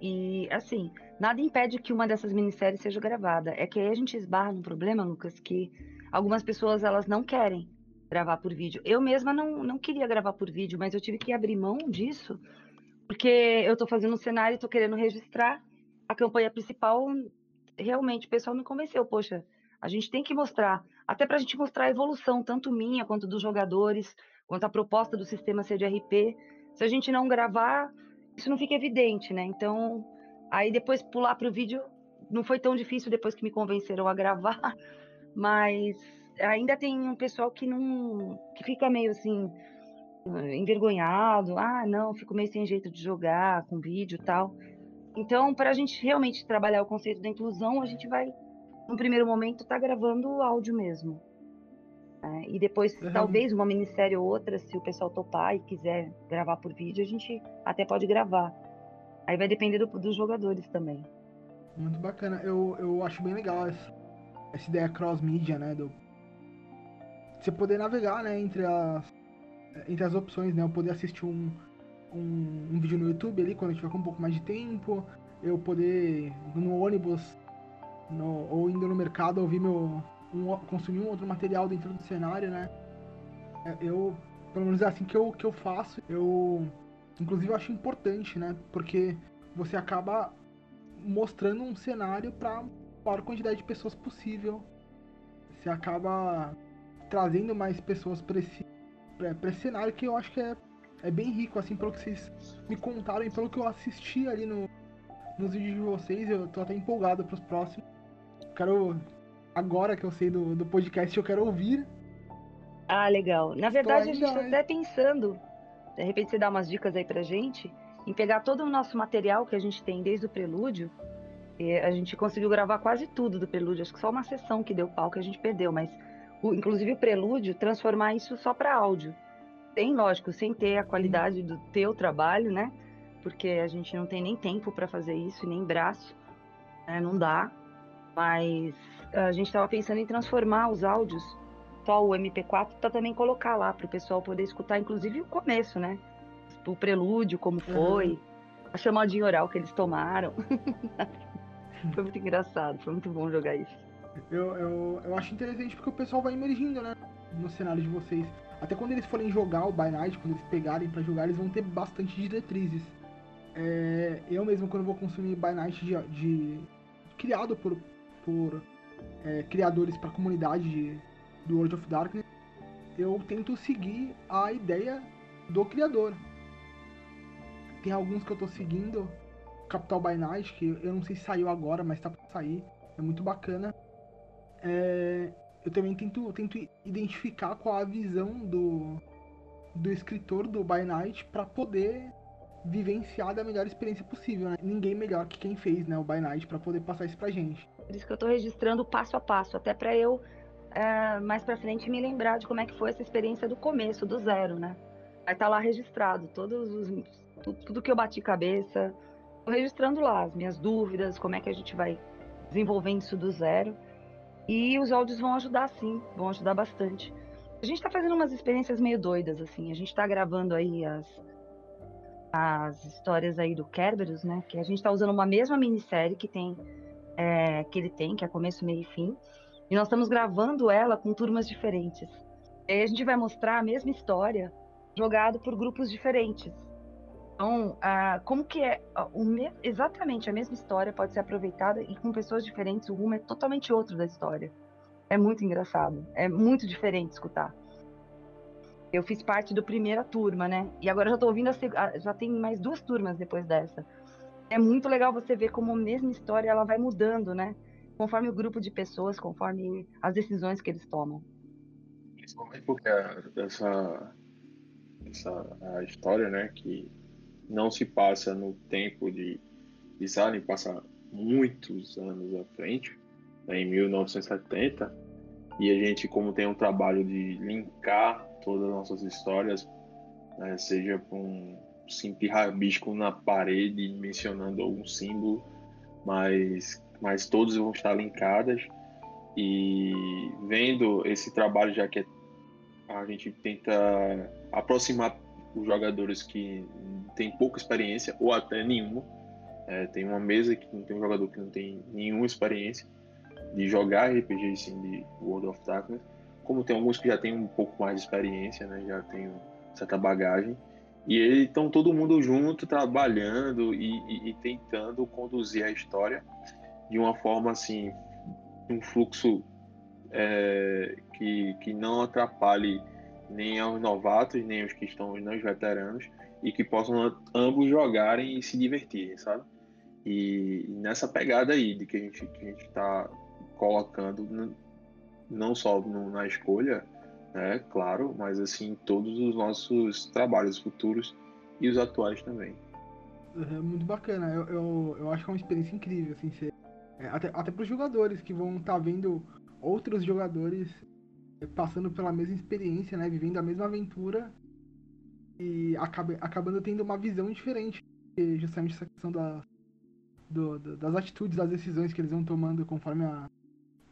E assim, nada impede que uma dessas minisséries seja gravada. É que aí a gente esbarra num problema, Lucas, que algumas pessoas elas não querem gravar por vídeo. Eu mesma não, não queria gravar por vídeo, mas eu tive que abrir mão disso, porque eu estou fazendo um cenário e estou querendo registrar a campanha principal realmente o pessoal me convenceu, poxa, a gente tem que mostrar, até para a gente mostrar a evolução, tanto minha quanto dos jogadores, quanto a proposta do sistema CDRP. Se a gente não gravar, isso não fica evidente, né? Então, aí depois pular para o vídeo não foi tão difícil depois que me convenceram a gravar, mas ainda tem um pessoal que não, que fica meio assim envergonhado, ah, não, fico meio sem jeito de jogar com vídeo e tal. Então, para a gente realmente trabalhar o conceito da inclusão, a gente vai, no primeiro momento, estar tá gravando o áudio mesmo. É, e depois, uhum. talvez uma minissérie ou outra, se o pessoal topar e quiser gravar por vídeo, a gente até pode gravar. Aí vai depender do, dos jogadores também.
Muito bacana. Eu, eu acho bem legal essa, essa ideia cross-media, né? Do, você poder navegar, né, entre as, entre as opções, né? Eu poder assistir um, um, um vídeo no YouTube ali quando eu tiver com um pouco mais de tempo. Eu poder, no ônibus, no, ou indo no mercado, ouvir meu. Um, consumir um outro material dentro do cenário, né? É, eu, pelo menos é assim que eu, que eu faço. Eu, inclusive, eu acho importante, né? Porque você acaba mostrando um cenário para maior quantidade de pessoas possível. Você acaba trazendo mais pessoas para esse, pra, esse cenário que eu acho que é, é bem rico, assim, pelo que vocês me contaram e pelo que eu assisti ali no, nos vídeos de vocês. Eu tô até empolgado para os próximos. Quero, agora que eu sei do, do podcast, eu quero ouvir.
Ah, legal. Na verdade, a gente está até pensando, de repente você dá umas dicas aí pra gente, em pegar todo o nosso material que a gente tem desde o prelúdio. a gente conseguiu gravar quase tudo do prelúdio, acho que só uma sessão que deu pau que a gente perdeu, mas o, inclusive o prelúdio, transformar isso só para áudio. Tem, lógico, sem ter a qualidade do teu trabalho, né? Porque a gente não tem nem tempo para fazer isso, nem braço, né? não dá. Mas a gente estava pensando em transformar os áudios, só o MP4, para também colocar lá para o pessoal poder escutar, inclusive o começo, né? o prelúdio, como foi, uhum. a chamadinha oral que eles tomaram. foi muito engraçado, foi muito bom jogar isso.
Eu, eu, eu acho interessante porque o pessoal vai emergindo, né? No cenário de vocês. Até quando eles forem jogar o By Night, quando eles pegarem para jogar, eles vão ter bastante diretrizes. É, eu mesmo, quando vou consumir By Night de, de criado por, por é, criadores para a comunidade de, do World of Darkness, eu tento seguir a ideia do criador. Tem alguns que eu tô seguindo, Capital by Night, que eu não sei se saiu agora, mas tá pra sair. É muito bacana. É, eu também tento, tento identificar qual a visão do, do escritor do By Night para poder vivenciar da melhor experiência possível. Né? Ninguém melhor que quem fez né, o By Night para poder passar isso pra gente.
Por isso que eu tô registrando passo a passo, até para eu é, mais para frente me lembrar de como é que foi essa experiência do começo, do zero, né? Vai estar tá lá registrado todos os tudo, que eu bati cabeça, tô registrando lá as minhas dúvidas, como é que a gente vai desenvolvendo isso do zero. E os áudios vão ajudar sim, vão ajudar bastante. A gente está fazendo umas experiências meio doidas, assim. A gente está gravando aí as, as histórias aí do Kerberos, né? Que a gente está usando uma mesma minissérie que tem é, que ele tem, que é começo, meio e fim. E nós estamos gravando ela com turmas diferentes. E aí a gente vai mostrar a mesma história jogado por grupos diferentes. Então, como que é me... exatamente a mesma história pode ser aproveitada e com pessoas diferentes o rumo é totalmente outro da história. É muito engraçado, é muito diferente escutar. Eu fiz parte do primeira turma, né? E agora já tô ouvindo a seg... já tem mais duas turmas depois dessa. É muito legal você ver como a mesma história ela vai mudando, né? Conforme o grupo de pessoas, conforme as decisões que eles tomam.
Principalmente porque essa, essa a história, né, que não se passa no tempo de, de Salem, passa muitos anos à frente, né, em 1970, e a gente, como tem um trabalho de linkar todas as nossas histórias, né, seja com simples rabisco na parede mencionando algum símbolo, mas, mas todos vão estar linkadas, e vendo esse trabalho, já que é, a gente tenta aproximar os jogadores que têm pouca experiência ou até nenhuma. É, tem uma mesa que não tem um jogador que não tem nenhuma experiência de jogar RPG assim, de World of Darkness, como tem alguns que já têm um pouco mais de experiência, né, já tem certa bagagem. E eles estão todo mundo junto, trabalhando e, e, e, tentando conduzir a história de uma forma assim, um fluxo é, que, que não atrapalhe nem aos novatos, nem os que estão nos veteranos, e que possam ambos jogarem e se divertirem, sabe? E, e nessa pegada aí de que a gente está colocando não só no, na escolha, né, claro, mas assim todos os nossos trabalhos futuros e os atuais também.
É muito bacana, eu, eu, eu acho que é uma experiência incrível, assim, ser, é, até, até para os jogadores que vão estar tá vendo outros jogadores passando pela mesma experiência, né? Vivendo a mesma aventura e acaba, acabando tendo uma visão diferente. Justamente essa questão da, do, do, das atitudes, das decisões que eles vão tomando conforme a,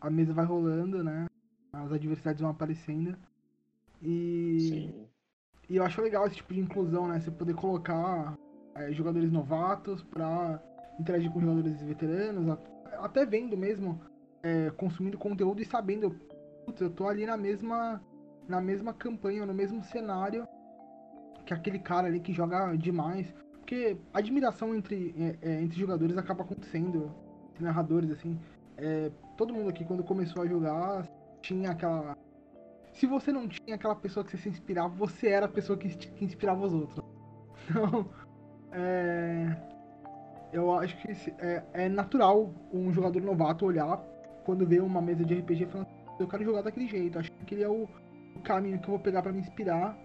a mesa vai rolando, né? As adversidades vão aparecendo. E,
Sim.
e eu acho legal esse tipo de inclusão, né? Você poder colocar é, jogadores novatos pra interagir com jogadores veteranos, até vendo mesmo, é, consumindo conteúdo e sabendo, putz, eu tô ali na mesma, na mesma campanha, no mesmo cenário que aquele cara ali que joga demais. Porque a admiração entre, é, é, entre jogadores acaba acontecendo, entre narradores, assim. É, todo mundo aqui, quando começou a jogar, tinha aquela. Se você não tinha aquela pessoa que você se inspirava, você era a pessoa que, que inspirava os outros. Então, é, eu acho que é, é natural um jogador novato olhar quando vê uma mesa de RPG falando, eu quero jogar daquele jeito, acho que ele é o, o caminho que eu vou pegar pra me inspirar.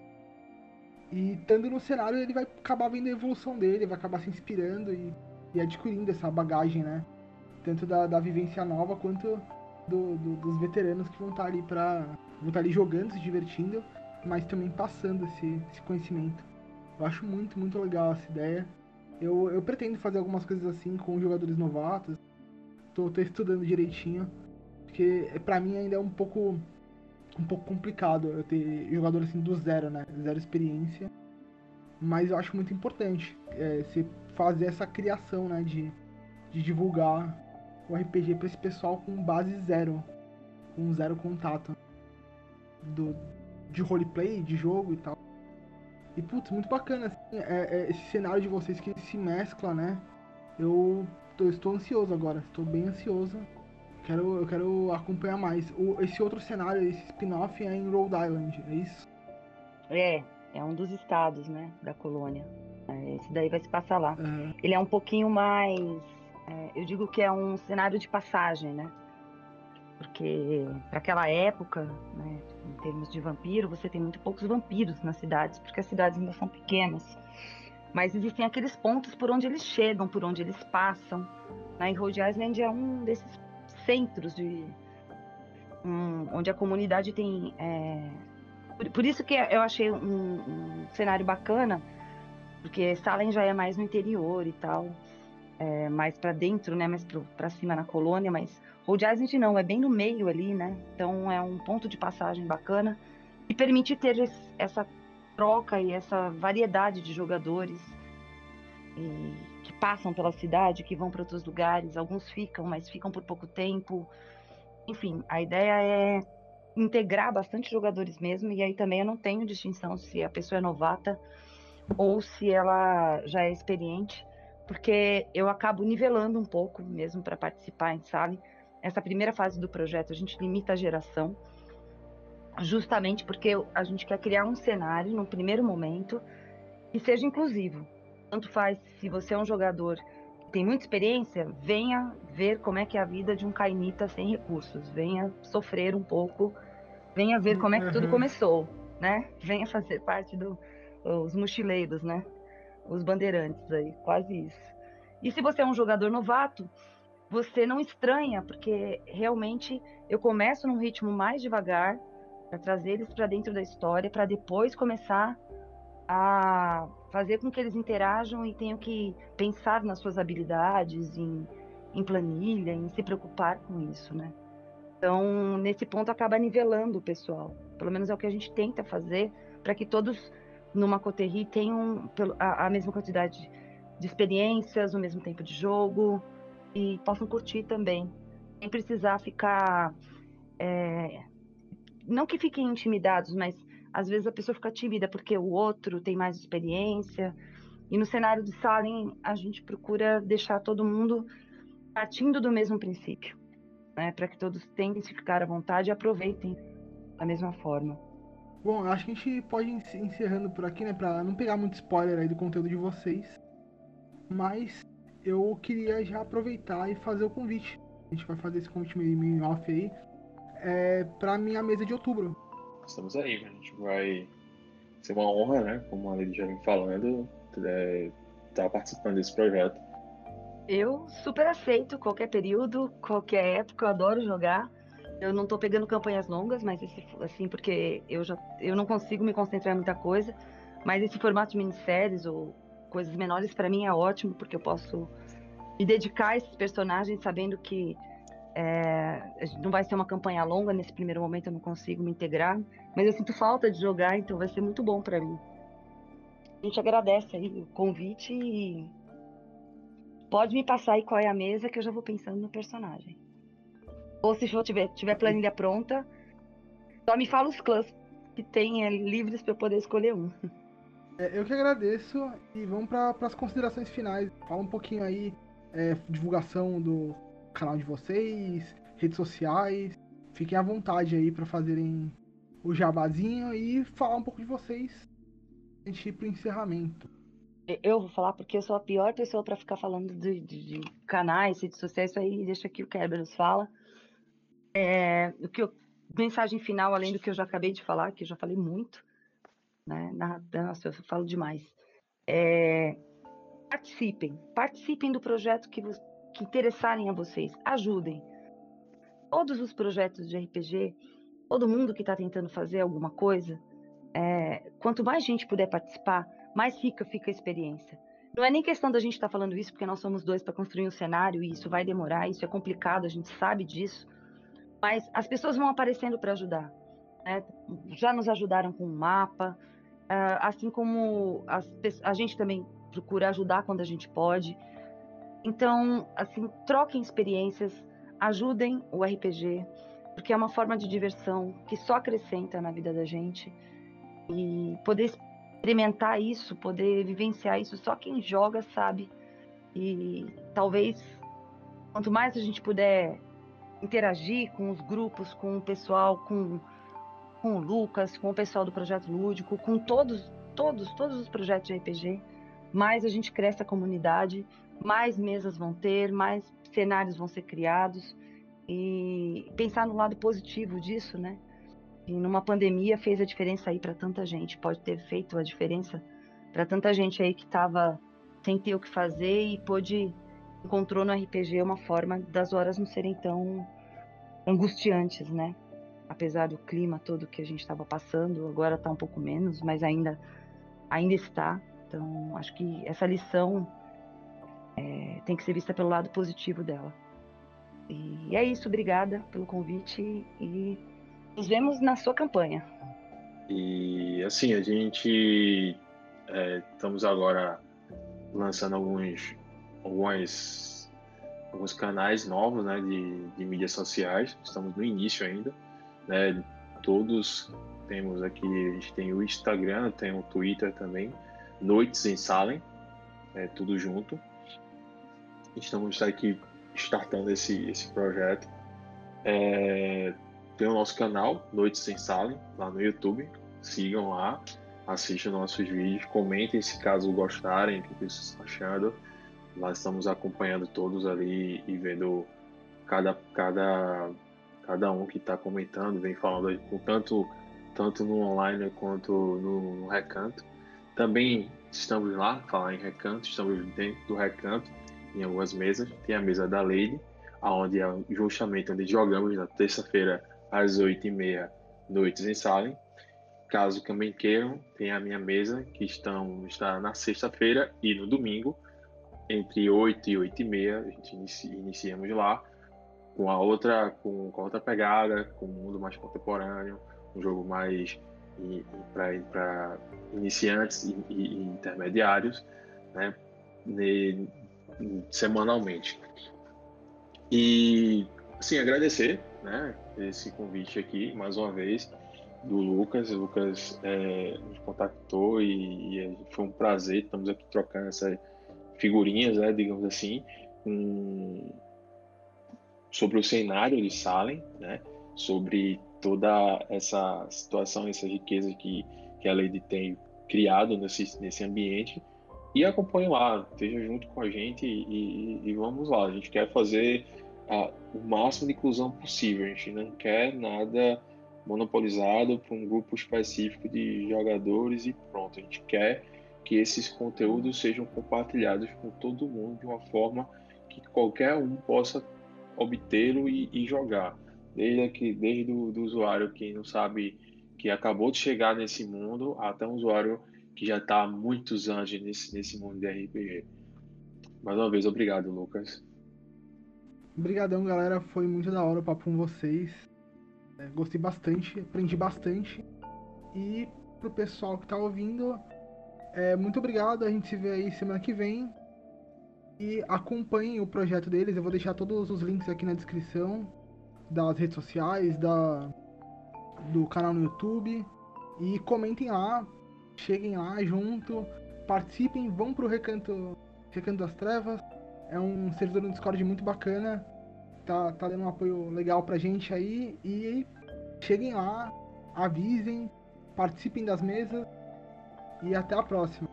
E estando no cenário, ele vai acabar vendo a evolução dele, vai acabar se inspirando e, e adquirindo essa bagagem, né? Tanto da, da vivência nova quanto do- do- dos veteranos que vão estar ali para vão estar ali jogando, se divertindo, mas também passando esse, esse conhecimento. Eu acho muito, muito legal essa ideia. Eu, eu pretendo fazer algumas coisas assim com jogadores novatos. Tô, tô estudando direitinho, porque é, pra mim ainda é um pouco um pouco complicado eu ter jogador assim do zero, né? Zero experiência. Mas eu acho muito importante é, você fazer essa criação, né? De, de divulgar o RPG pra esse pessoal com base zero. Com zero contato. Do, de roleplay, de jogo e tal. E putz, muito bacana assim, é, é esse cenário de vocês que se mescla, né? Eu tô, estou ansioso agora, estou bem ansioso. Quero, eu quero acompanhar mais. O, esse outro cenário, esse spin-off é em Rhode Island, é isso?
É, é um dos estados, né, da colônia. É, Esse daí vai se passar lá.
Aham.
Ele é um pouquinho mais. É, eu digo que é um cenário de passagem, né? Porque para aquela época, né, em termos de vampiro, você tem muito poucos vampiros nas cidades, porque as cidades ainda são pequenas. Mas existem aqueles pontos por onde eles chegam, por onde eles passam. Né? E Rhode Island é um desses centros de um, onde a comunidade tem. é, por, por isso que eu achei um, um cenário bacana, porque Salem já é mais no interior e tal, é, mais para dentro, né, mais para cima na colônia, mas Rhode Island não, é bem no meio ali, né? Então é um ponto de passagem bacana e permite ter esse- essa troca e essa variedade de jogadores e que passam pela cidade, que vão para outros lugares, alguns ficam, mas ficam por pouco tempo. Enfim, a ideia é integrar bastante jogadores mesmo, e aí também eu não tenho distinção se a pessoa é novata ou se ela já é experiente, porque eu acabo nivelando um pouco mesmo para participar em sala. Essa primeira fase do projeto a gente limita a geração, justamente porque a gente quer criar um cenário no primeiro momento que seja inclusivo. Tanto faz se você é um jogador que tem muita experiência, venha ver como é que é a vida de um cainita sem recursos, venha sofrer um pouco, venha ver como é que tudo
Uhum.
começou, né? Venha fazer parte dos mochileiros, né? Os bandeirantes aí, quase isso. E se você é um jogador novato, você não estranha, porque realmente eu começo num ritmo mais devagar para trazer eles para dentro da história, para depois começar a fazer com que eles interajam e tenham que pensar nas suas habilidades, em, em planilha, em se preocupar com isso, né? Então, nesse ponto, acaba nivelando o pessoal. Pelo menos é o que a gente tenta fazer para que todos numa coterri tenham a, a mesma quantidade de experiências, o mesmo tempo de jogo e possam curtir também, sem precisar ficar é, não que fiquem intimidados, mas às vezes a pessoa fica tímida porque o outro tem mais experiência. E no cenário de Salem, a gente procura deixar todo mundo partindo do mesmo princípio, né? Para que todos tentem se ficar à vontade e aproveitem da mesma forma.
Bom, eu acho que a gente pode encerrando por aqui, né? Pra não pegar muito spoiler aí do conteúdo de vocês. Mas eu queria já aproveitar e fazer o convite. A gente vai fazer esse convite meio, meio off aí. É, pra minha mesa de outubro.
Estamos aí, a gente vai ser uma honra, né? Como a Lady já vem falando, é, estar participando desse projeto.
Eu super aceito qualquer período, qualquer época, eu adoro jogar. Eu não tô pegando campanhas longas, mas esse, assim, porque eu já eu não consigo me concentrar em muita coisa. Mas esse formato de minisséries ou coisas menores para mim é ótimo, porque eu posso me dedicar a esses personagens, sabendo que é, não vai ser uma campanha longa, nesse primeiro momento eu não consigo me integrar, mas eu sinto falta de jogar, então vai ser muito bom para mim. A gente agradece aí o convite e pode me passar aí qual é a mesa que eu já vou pensando no personagem. Ou se for tiver, tiver planilha pronta, só me fala os clãs que tem é, livres para eu poder escolher um.
É, eu que agradeço e vamos para as considerações finais. Fala um pouquinho aí, é, divulgação do canal de vocês, redes sociais. Fiquem à vontade aí para fazerem o jabazinho e falar um pouco de vocês a gente ir pro encerramento.
Eu vou falar porque eu sou a pior pessoa para ficar falando de, de, de, canais, redes sociais, isso aí deixa que o Kerberos fala. É, o que eu, mensagem final, além do que eu já acabei de falar, que eu já falei muito, né? Nossa, eu falo demais. É, participem, participem do projeto que, que interessarem a vocês, ajudem. Todos os projetos de RPG, todo mundo que está tentando fazer alguma coisa, é, quanto mais gente puder participar, mais rica fica a experiência. Não é nem questão da gente estar tá falando isso porque nós somos dois para construir um cenário e isso vai demorar, isso é complicado, a gente sabe disso. Mas as pessoas vão aparecendo para ajudar. Né? Já nos ajudaram com o um mapa, uh, assim como as, a gente também procura ajudar quando a gente pode. Então, assim, troquem experiências, ajudem o RPG, porque é uma forma de diversão que só acrescenta na vida da gente. E poder experimentar isso, poder vivenciar isso, só quem joga sabe. E talvez quanto mais a gente puder interagir com os grupos, com o pessoal, com, com o Lucas, com o pessoal do projeto lúdico, com todos, todos, todos os projetos de RPG, mais a gente cresce a comunidade, mais mesas vão ter, mais cenários vão ser criados e pensar no lado positivo disso, né? E numa pandemia fez a diferença aí para tanta gente, pode ter feito a diferença para tanta gente aí que estava sem ter o que fazer e pôde encontrou no RPG uma forma das horas não serem tão angustiantes, né? Apesar do clima todo que a gente estava passando, agora está um pouco menos, mas ainda, ainda está. Então, acho que essa lição é, tem que ser vista pelo lado positivo dela. E é isso, obrigada pelo convite e nos vemos na sua campanha.
E assim, a gente é, estamos agora lançando alguns algumas, alguns canais novos né, de, de mídias sociais. Estamos no início ainda. Né? Todos temos aqui, a gente tem o Instagram, tem o Twitter também, Noites em Salem, é, tudo junto. Estamos aqui startando esse, esse projeto. É, tem o nosso canal, Noites em Salem, lá no YouTube. Sigam lá, assistam nossos vídeos, comentem se caso gostarem, o que vocês estão achando. Nós estamos acompanhando todos ali e vendo cada, cada, cada um que está comentando, vem falando com tanto, tanto no online quanto no, no recanto. Também estamos lá, falar em recanto, estamos dentro do recanto, em algumas mesas. Tem a mesa da Lady, onde é justamente onde jogamos na terça-feira às 8h30 noites em Salem. Caso também queiram, tem a minha mesa, que estão, está na sexta-feira e no domingo, entre 8 e 8 e meia, a gente inicia, iniciamos lá, com a outra, com, com outra pegada, com um mundo mais contemporâneo, um jogo mais para iniciantes e, e, intermediários, né, semanalmente. E, assim, agradecer, né, esse convite aqui, mais uma vez, do Lucas. O Lucas é, nos contactou e, e foi um prazer, estamos aqui trocando essa figurinhas, né, digamos assim, um, sobre o cenário de Salem, né, sobre toda essa situação, essa riqueza que, que a Lady tem criado nesse, nesse ambiente e acompanhe lá, esteja junto com a gente e, e, e vamos lá. A gente quer fazer a, o máximo de inclusão possível, a gente não quer nada monopolizado por um grupo específico de jogadores e pronto. A gente quer que esses conteúdos sejam compartilhados com todo mundo de uma forma que qualquer um possa obtê-lo e, e, jogar. Desde, que, desde o do usuário que não sabe que acabou de chegar nesse mundo até um usuário que já está há muitos anos nesse, nesse mundo de RPG. Mais uma vez, obrigado, Lucas.
Obrigadão, galera. Foi muito da hora o papo com vocês. É, gostei bastante, aprendi bastante. E pro pessoal que tá ouvindo, é, muito obrigado. A gente se vê aí semana que vem. E acompanhem o projeto deles. Eu vou deixar todos os links aqui na descrição das redes sociais, da, do canal no YouTube. E comentem lá, cheguem lá junto, participem, vão pro Recanto, Recanto das Trevas. É um servidor no Discord muito bacana. Tá, tá dando um apoio legal pra gente aí. E cheguem lá, avisem, participem das mesas. E até a próxima.